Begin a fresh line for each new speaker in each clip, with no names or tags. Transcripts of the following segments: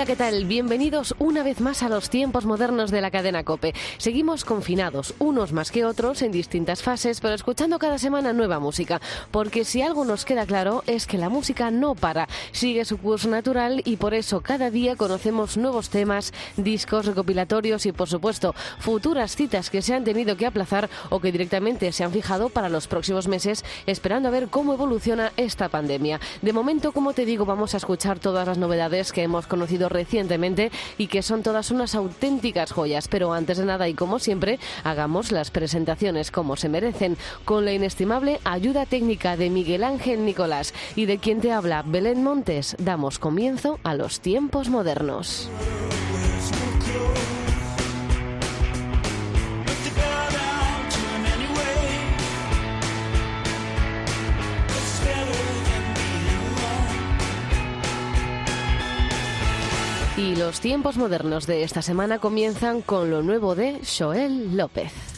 Hola, ¿qué tal? Bienvenidos una vez más a los tiempos modernos de la cadena Cope. Seguimos confinados, unos más que otros, en distintas fases, pero escuchando cada semana nueva música. Porque si algo nos queda claro es que la música no para, sigue su curso natural y por eso cada día conocemos nuevos temas, discos recopilatorios y, por supuesto, futuras citas que se han tenido que aplazar o que directamente se han fijado para los próximos meses, esperando a ver cómo evoluciona esta pandemia. De momento, como te digo, vamos a escuchar todas las novedades que hemos conocido recientemente y que son todas unas auténticas joyas. Pero antes de nada y como siempre, hagamos las presentaciones como se merecen, con la inestimable ayuda técnica de Miguel Ángel Nicolás y de quien te habla Belén Montes, damos comienzo a los tiempos modernos. Los tiempos modernos de esta semana comienzan con lo nuevo de Joel López.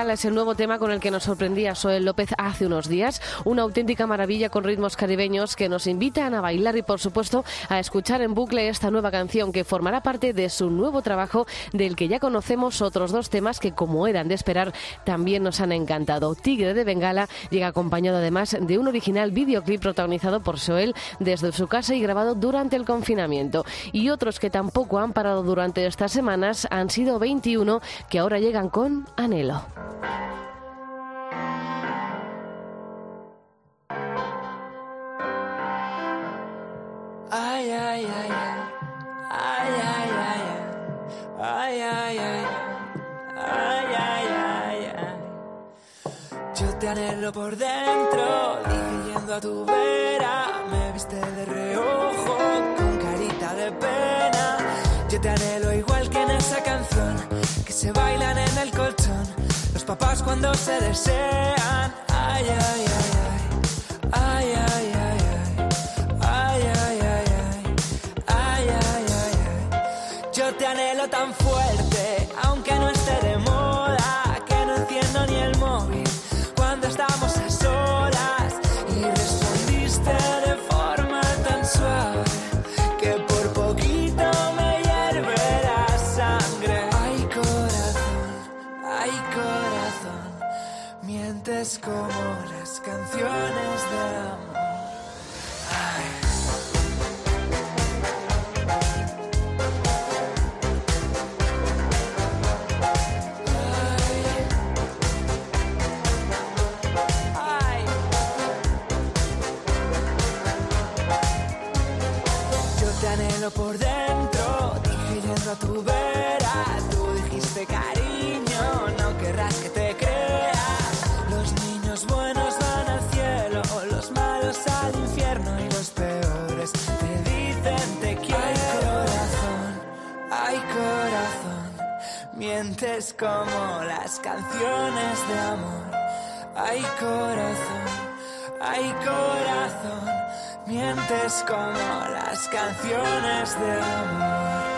Es el
nuevo tema con el que nos sorprendía Soel López hace unos días. Una auténtica maravilla con ritmos caribeños que nos invitan a bailar y, por supuesto, a escuchar en bucle esta nueva canción que formará parte de su nuevo trabajo, del que ya conocemos otros dos temas que, como eran de esperar, también nos han encantado. Tigre de Bengala llega acompañado además de un original videoclip protagonizado por Soel desde su casa y grabado durante el confinamiento. Y otros que tampoco han parado durante estas semanas han sido 21 que ahora llegan con Anhelo.
Ay, ay, ay, ay. Ay, ay, ay, ay. Ay, ay, ay. Ay, ay, ay, ay. Yo te anhelo por dentro, dije yendo a tu vera. Me viste de reojo, con carita de pena. Yo te anhelo igual que en esa canción, que se bailan en el colchón. Papás cuando se desean. Ay, ay. Ay, mientes como las canciones de amor. Ay, corazón, ay, corazón, mientes como las canciones de amor.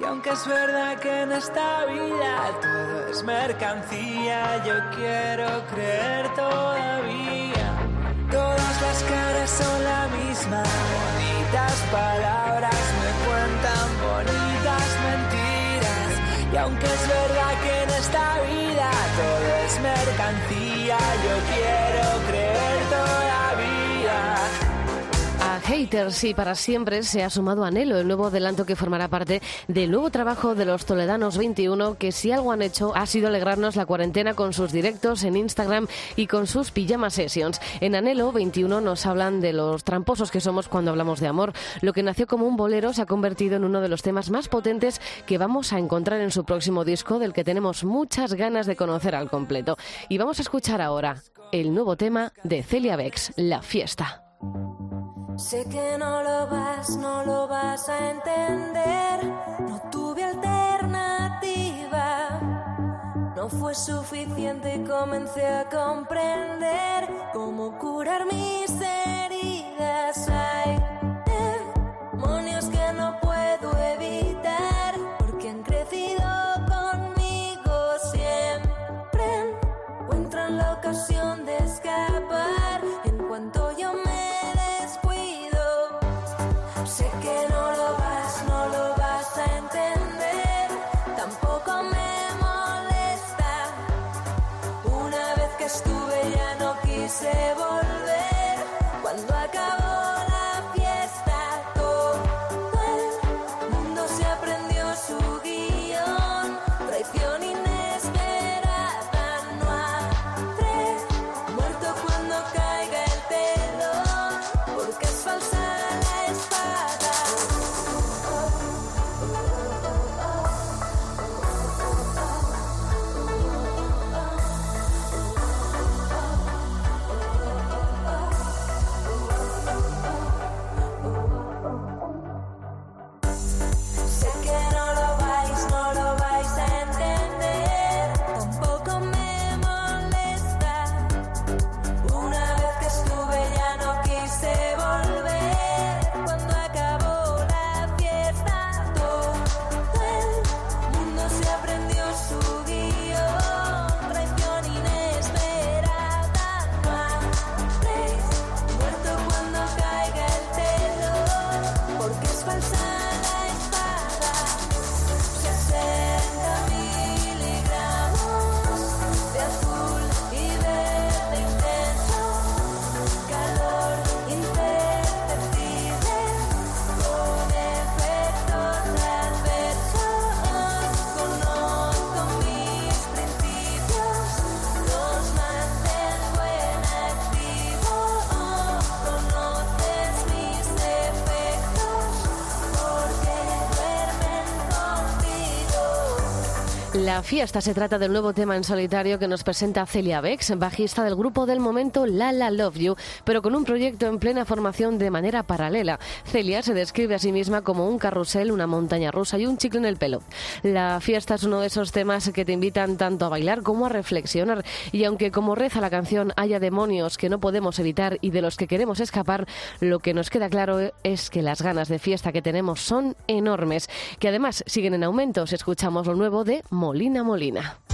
Y aunque es verdad que en esta vida todo es mercancía, yo quiero creer todavía. Todas las caras son la misma, bonitas palabras me cuentan bonitas mentiras. Y aunque es verdad que en esta vida todo es mercancía, yo quiero
Haters y para siempre se ha sumado Anhelo, el nuevo adelanto que formará parte del nuevo trabajo de los Toledanos 21, que si algo han hecho ha sido alegrarnos la cuarentena con sus directos en Instagram y con sus pijama sessions. En Anhelo 21 nos hablan de los tramposos que somos cuando hablamos de amor. Lo que nació como un bolero se ha convertido en uno de los temas más potentes que vamos a encontrar en su próximo disco, del que tenemos muchas ganas de conocer al completo. Y vamos a escuchar ahora el nuevo tema de Celia Bex, La Fiesta.
Sé que no lo vas, no lo vas a entender. No tuve alternativa. No fue suficiente y comencé a comprender cómo curar mis heridas. Sé que no lo vas, no lo vas a entender. Tampoco me molesta. Una vez que estuve ya no quise volver. La fiesta se
trata del nuevo tema en solitario que nos presenta Celia Bex, bajista del grupo del momento La La Love You, pero con un proyecto en plena formación de manera paralela. Celia se describe a sí misma como un carrusel, una montaña rusa y un chicle en el pelo. La fiesta es uno de esos temas que te invitan tanto a bailar como a reflexionar. Y aunque como reza la canción haya demonios que no podemos evitar y de los que queremos escapar, lo que nos queda claro es que las ganas de fiesta que tenemos son enormes, que además siguen en aumento. Si escuchamos lo nuevo de Molina Molina.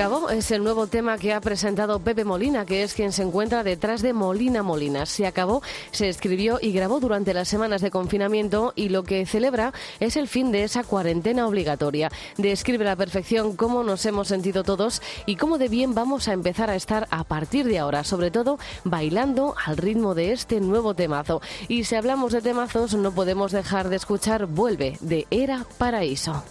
Acabó, es el
nuevo tema que ha presentado Pepe Molina, que es quien se encuentra detrás de Molina Molina. Se acabó, se escribió y grabó durante las semanas de confinamiento y lo que celebra es el fin de esa cuarentena obligatoria. Describe a la perfección cómo nos hemos sentido todos y cómo de bien vamos a empezar a estar a partir de ahora, sobre todo bailando al ritmo de este nuevo temazo. Y si hablamos de temazos, no podemos dejar de escuchar Vuelve de Era Paraíso.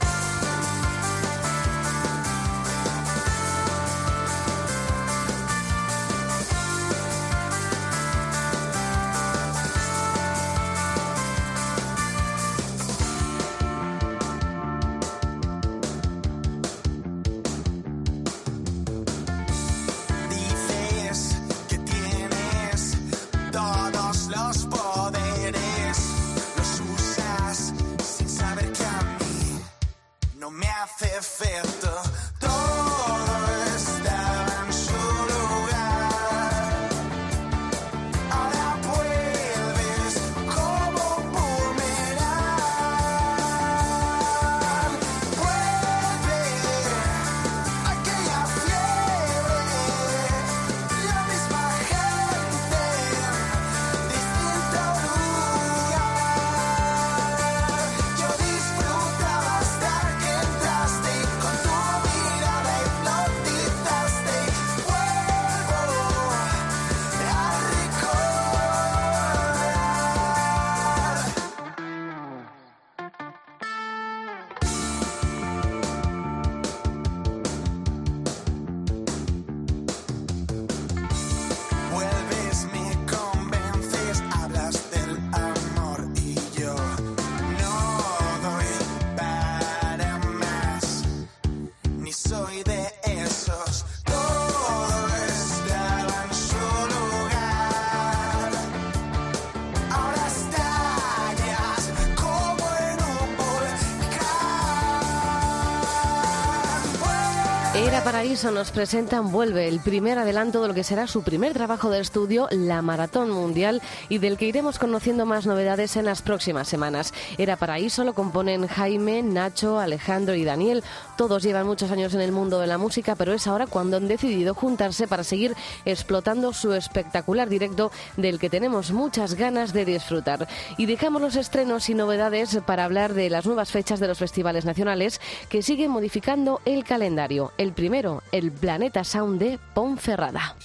Paraíso nos presentan Vuelve, el primer adelanto de lo que será su primer trabajo de estudio, la Maratón Mundial, y del que iremos conociendo más novedades en las próximas semanas. Era Paraíso lo componen Jaime, Nacho, Alejandro y Daniel. Todos llevan muchos años en el mundo de la música, pero es ahora cuando han decidido juntarse para seguir explotando su espectacular directo del que tenemos muchas ganas de disfrutar. Y dejamos los estrenos y novedades para hablar de las nuevas fechas de los festivales nacionales que siguen modificando el calendario. El primero, el Planeta Sound de Ponferrada.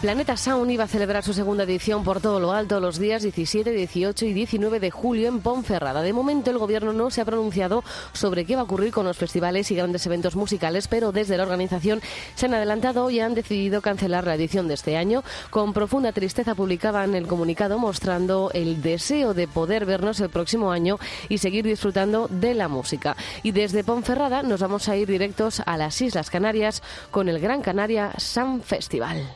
Planeta Sound iba a celebrar su segunda edición por todo lo alto los días 17, 18 y 19 de julio en Ponferrada. De momento el gobierno no se ha pronunciado sobre qué va a ocurrir con los festivales y grandes eventos musicales, pero desde la organización se han adelantado y han decidido cancelar la edición de este año. Con profunda tristeza publicaban el comunicado mostrando el deseo de poder vernos el próximo año y seguir disfrutando de la música. Y desde Ponferrada nos vamos a ir directos a las Islas Canarias con el Gran Canaria Sun Festival.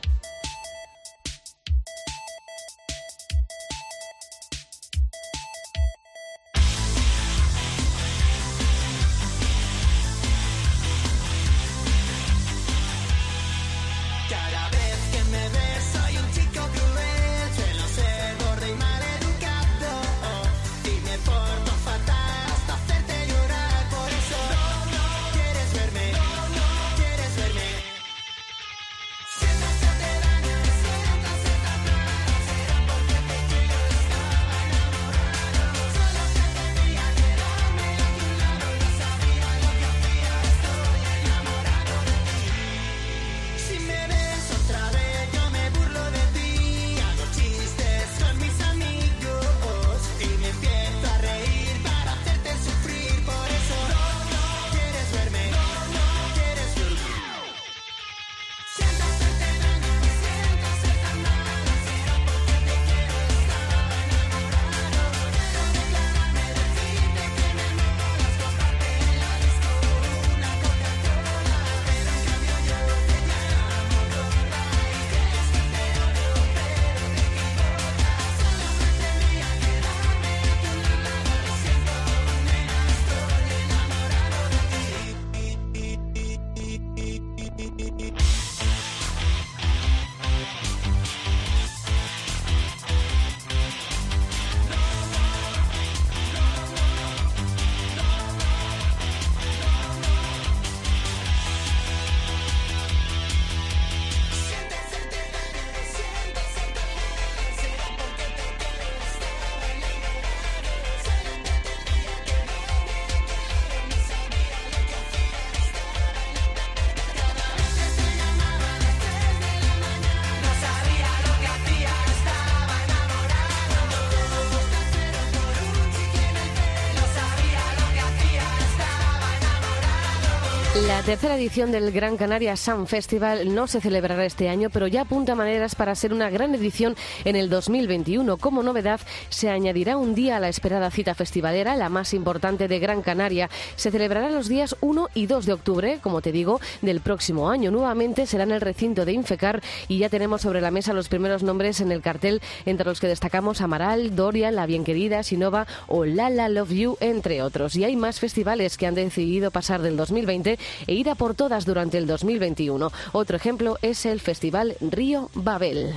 La tercera edición del Gran Canaria Sound Festival no se celebrará este año, pero ya apunta maneras para ser una gran edición en el 2021. Como novedad, se añadirá un día a la esperada cita festivalera, la más importante de Gran Canaria. Se celebrará los días 1 y 2 de octubre, como te digo, del próximo año. Nuevamente será en el recinto de Infecar y ya tenemos sobre la mesa los primeros nombres en el cartel, entre los que destacamos Amaral, Doria, La Bien Querida, Sinova o Lala Love You, entre otros. Y hay más festivales que han decidido pasar del 2020 e ir a por todas durante el 2021. Otro ejemplo es el Festival Río Babel.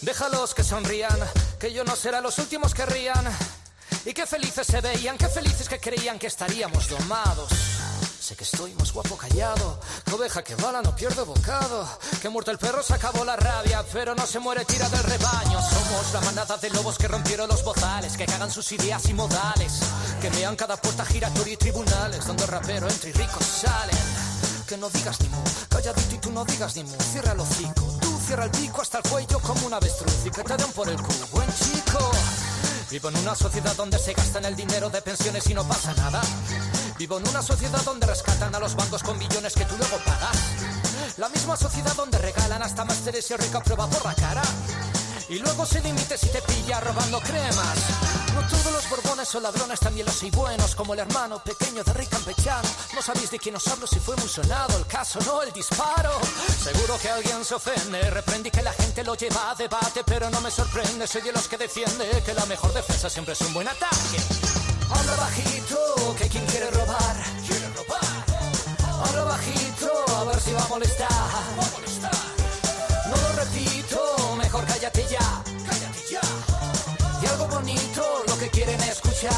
Déjalos que sonrían, que yo no será los últimos que rían. Y qué felices se veían, qué felices que creían que estaríamos domados. Sé que estoy más guapo callado, que oveja que bala no pierde bocado. Que muerto el perro se acabó la rabia, pero no se muere tira del rebaño. Somos la manada de lobos que rompieron los bozales, que cagan sus ideas y modales. Que vean cada puerta giratoria y tribunales, donde el rapero entra y ricos salen. Que no digas ni mu, calladito y tú no digas ni mu, cierra el hocico. Tú cierra el pico hasta el cuello como un avestruz y que te den por el culo, buen chico. Vivo en una sociedad donde se gastan el dinero de pensiones y no pasa nada. Vivo en una sociedad donde rescatan a los bancos con millones que tú luego pagas. La misma sociedad donde regalan hasta másteres y rica prueba por la cara. Y luego se limite si te pilla robando cremas. No todos los borbones son ladrones, también los hay buenos, como el hermano pequeño de Rick Campechano. No sabéis de quién os hablo si fue muy sonado el caso, no el disparo. Seguro que alguien se ofende, reprendí que la gente lo lleva a debate, pero no me sorprende, soy de los que defiende que la mejor defensa siempre es un buen ataque. Habla bajito, que quien quiere robar, quiere robar. Habla bajito, a ver si va a molestar. Va a molestar. No lo repito, mejor cállate ya, cállate ya. Y algo bonito, lo que quieren escuchar.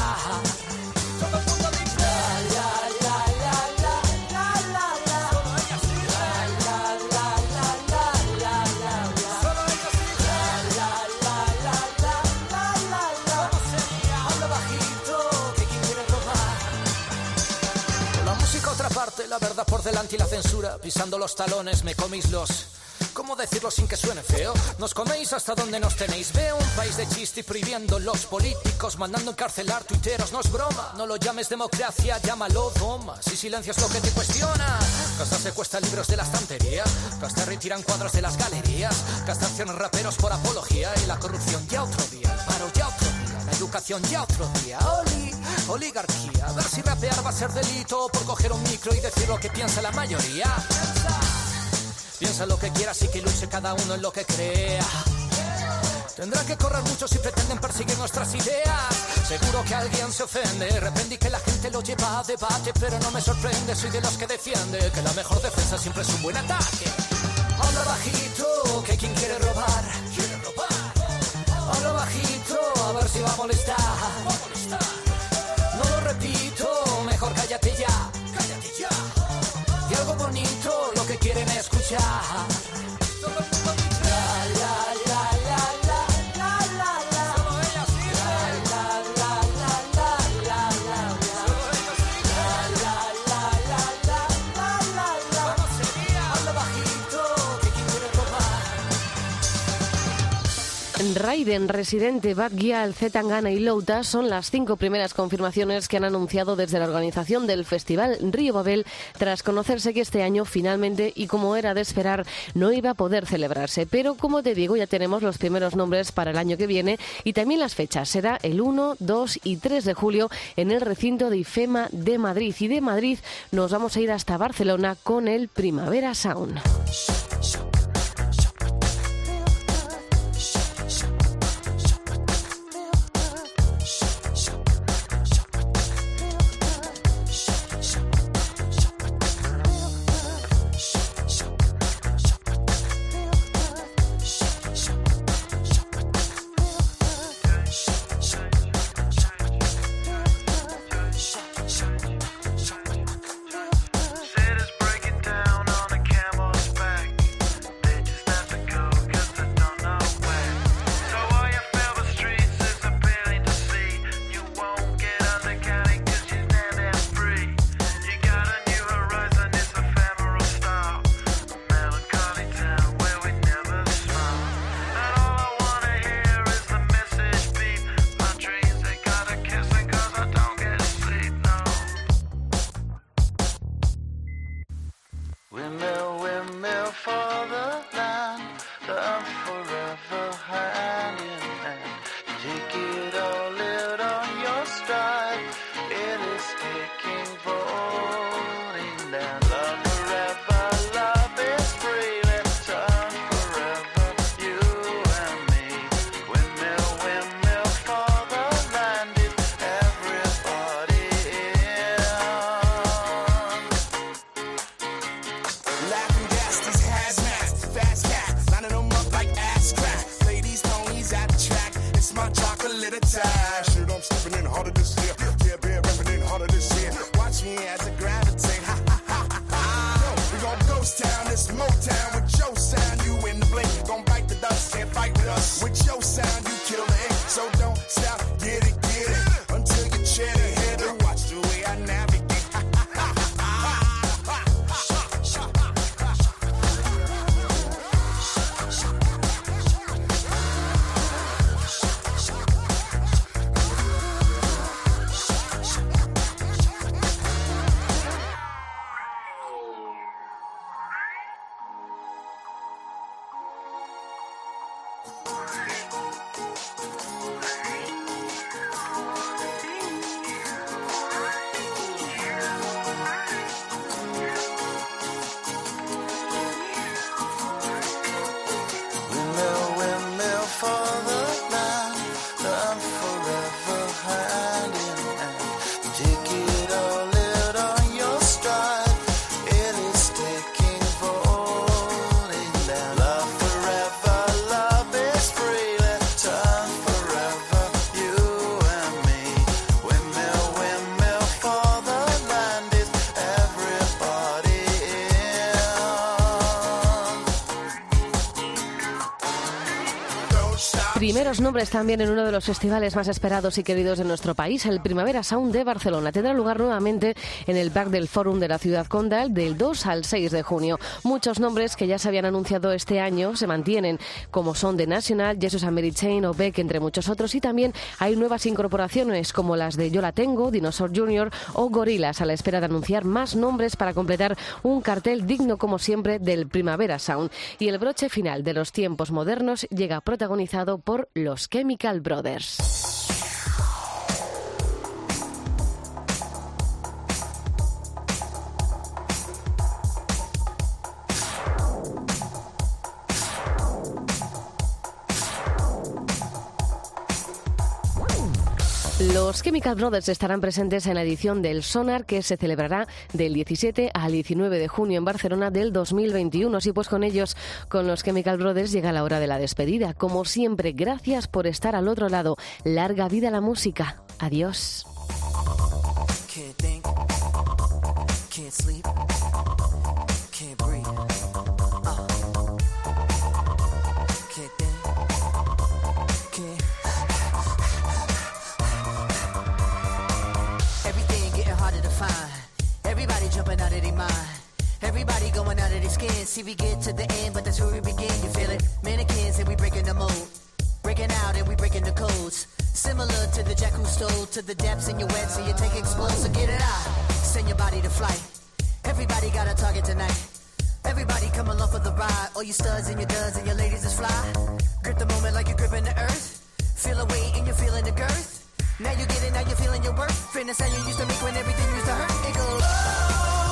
Y la censura. Pisando los talones, me coméis los. ¿Cómo decirlo sin que suene feo? Nos coméis hasta donde nos tenéis. Veo un país de chiste y prohibiendo los políticos, mandando encarcelar tuiteros. No es broma, no lo llames democracia, llámalo doma. Si silencias lo que te cuestiona, que hasta secuestra libros de la estantería, que hasta retiran cuadros de las galerías, que hasta accionan raperos por apología y la corrupción ya otro día, paro ya otro día, educación ya otro día. Oli, oligarquía, a ver si rapear va a ser delito por coger un micro y decir lo que piensa la mayoría. Piensa. Lo que quieras y que luche cada uno en lo que crea. Tendrá que correr mucho si pretenden perseguir nuestras ideas. Seguro que alguien se ofende. Reprendí que la gente lo lleva a debate, pero no me sorprende. Soy de los que defiende que la mejor defensa siempre es un buen ataque. Habla bajito, que quien quiere a molestar. No lo repito, mejor cállate ya, cállate ya. Y algo bonito, lo que quieren escuchar.
Raiden, Residente, Bad Gyal, Zetangana y Louta son las cinco primeras confirmaciones que han anunciado desde la organización del Festival Río Babel tras conocerse que este año finalmente y como era de esperar no iba a poder celebrarse. Pero como te digo ya tenemos los primeros nombres para el año que viene y también las fechas. Será el 1, 2 y 3 de julio en el recinto de IFEMA de Madrid. Y de Madrid nos vamos a ir hasta Barcelona con el Primavera Sound. Primeros nombres también en uno de los festivales más esperados y queridos de nuestro país, el Primavera Sound de Barcelona. Tendrá lugar nuevamente en el Parc del Fórum de la Ciudad Condal del 2 al 6 de junio. Muchos nombres que ya se habían anunciado este año se mantienen, como son The National, Jesus and Mary Chain o Beck, entre muchos otros. Y también hay nuevas incorporaciones como las de Yo la Tengo, Dinosaur Jr. o Gorilas, a la espera de anunciar más nombres para completar un cartel digno, como siempre, del Primavera Sound. Y el broche final de los tiempos modernos llega protagonizado por los Chemical Brothers. Los Chemical Brothers estarán presentes en la edición del Sonar que se celebrará del 17 al 19 de junio en Barcelona del 2021. Así pues con ellos, con los Chemical Brothers llega la hora de la despedida. Como siempre, gracias por estar al otro lado. Larga vida la música. Adiós.
Everybody going out of their skin. See, we get to the end, but that's where we begin. You feel it? Mannequins and we breaking the mold. Breaking out and we breaking the codes. Similar to the jack who stole to the depths in your wet, so you take explode, so get it out. Send your body to flight. Everybody got a target tonight. Everybody come along for the ride. All you studs and your duds and your ladies is fly. Grip the moment like you're gripping the earth. Feel a weight and you're feeling the girth. Now you get it, now you're feeling your worth. Fitness how you used to make when everything used to hurt. It goes. No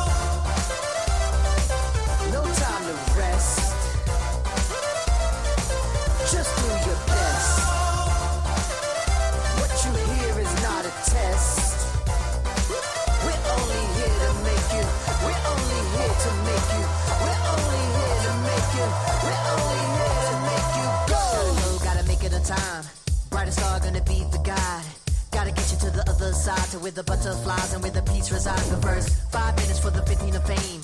time. Brightest star gonna be the guide. Gotta get you to the other side, to where the butterflies and where the peace resides. The first five minutes for the 15 of fame.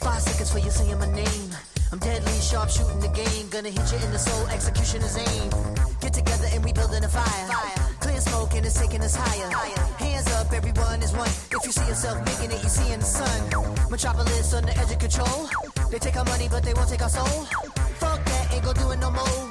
Five seconds for you saying my name. I'm deadly sharp shooting the game. Gonna hit you in the soul, execution is aim. Get together and we building a fire. Clear smoke and it's taking us higher. Hands up, everyone is one. If you see yourself making it, you see in the sun. Metropolis on the edge of control. They take our money, but they won't take our soul. Fuck that, ain't gonna do it no more.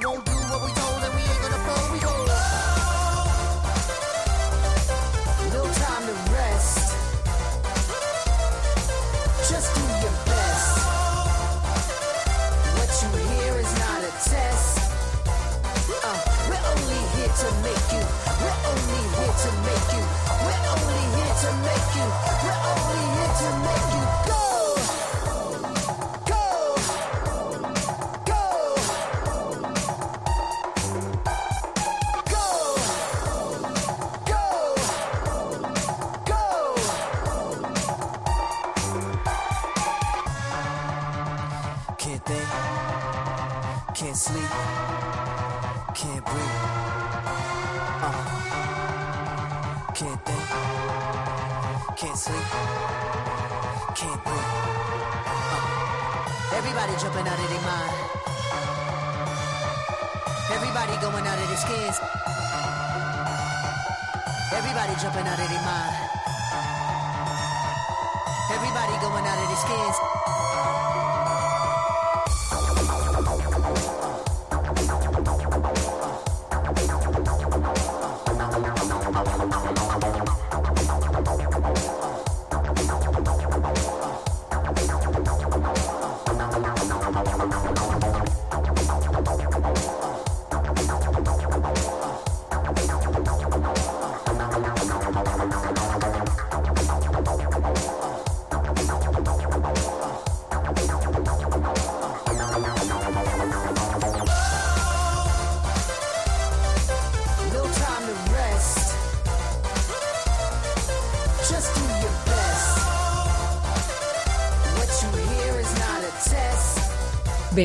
out of this kids.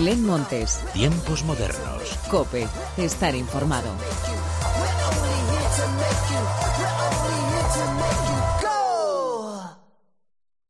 Belén Montes,
Tiempos modernos.
Cope, estar informado.